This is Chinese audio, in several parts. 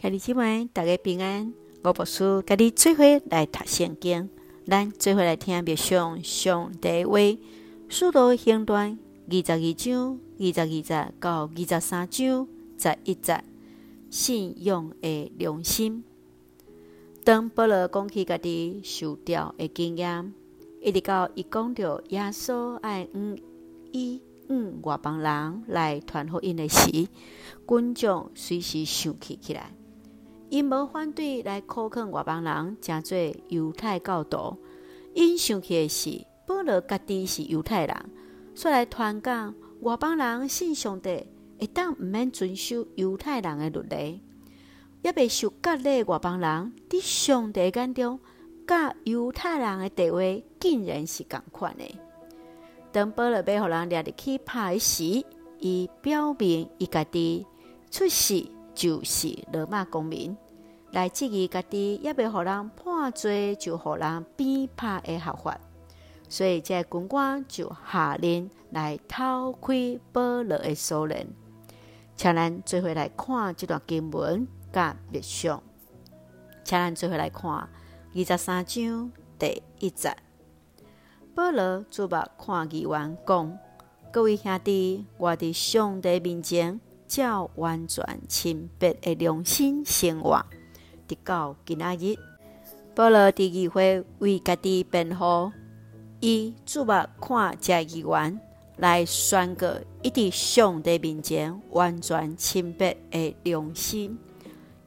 兄弟姊妹，大家平安。我牧师甲你做伙来读圣经，咱做伙来听默想上帝话。使徒行传二十二章二十二节到二十三章十一节，信用的良心。当保罗讲起家己受钓的经验，一直到伊讲到耶稣爱嗯伊。嗯，外邦人来传福音的时，群众随时想起起来。因无反对来苛刻外邦人，成做犹太教徒。因想起的是，保罗家己是犹太人，所来传讲外邦人信上帝，会当毋免遵守犹太人的律例，也未受割礼外邦人，伫上帝眼中，甲犹太人的地位，竟然是共款的。当保罗要互人掠入去拍时，伊表明伊家己出世就是罗马公民，来质疑家己也未互人判罪，就互人鞭拍的合法。所以这军官就下令来偷窥保罗的所人。请咱做伙来看这段经文甲密相，请咱做伙来看二十三章第一节。保罗注目看议员讲：“各位兄弟，我伫上帝面前，照完全清白的良心生活，直到今仔日。”保罗第二回为家己辩护，伊注目看这议员来宣告，伊伫上帝面前完全清白的良心。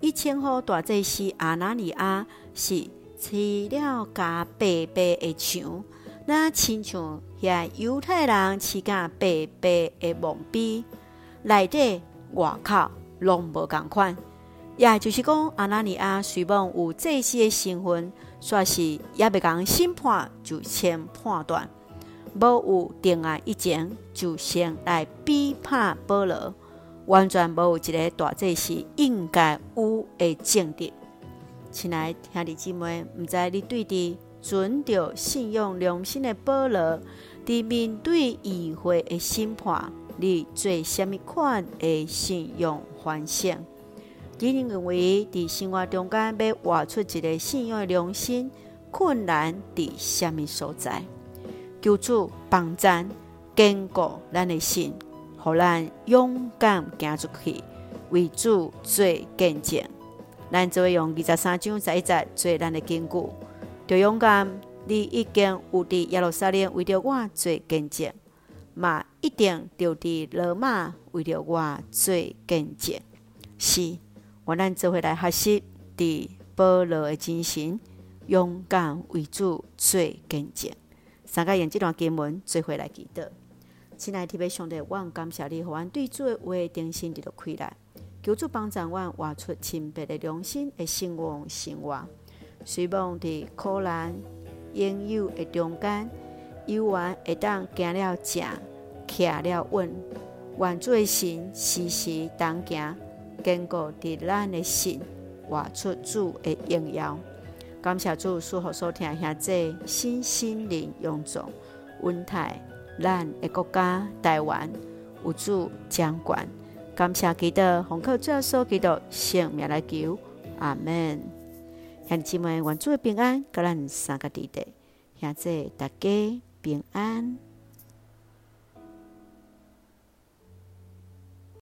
伊称呼大祭司阿拿尼亚是饲了甲白白的墙。那亲像遐犹太人饲甲白白的墓碑，内底外口拢无共款。也就是讲，阿拉尼亚虽望有祭司的身份，煞是也未讲审判就先判断，无有定案以前就先来逼拍保罗，完全无有一个大祭司应该有的证据。亲爱兄弟姊妹，毋知你对伫？准着信用良心的保罗，伫面对议会的审判，你做什么款的信用反省？你认为伫生活中间要活出一个信用的良心，困难伫什么所在？求助帮咱坚固咱的心，互咱勇敢行出去，为主做见证。咱就会用二十三章十一节做咱的根据。就勇敢，你已经有伫耶路撒冷为着我做见证，嘛一定就伫罗马为着我做见证。是，我咱做伙来学习伫保罗的精神，勇敢为主做见证。三个用这段经文做伙来祈祷。亲爱的弟兄姊妹，我感谢你，互阮对主的话定心伫落开来，求主帮助阮活出清白的良心的信望生活。随望伫苦难、拥有的中间，有缘会当行了正，徛了稳，愿做神时时同行，坚固伫咱的心，活出主的荣耀。感谢主，赐福所听兄姊身心灵勇壮，稳泰咱的国家台湾有主掌管。感谢基督，奉靠主耶稣基督圣名来求，阿门。兄姊妹，愿主的平安，甲咱三个弟弟，现在大家平安。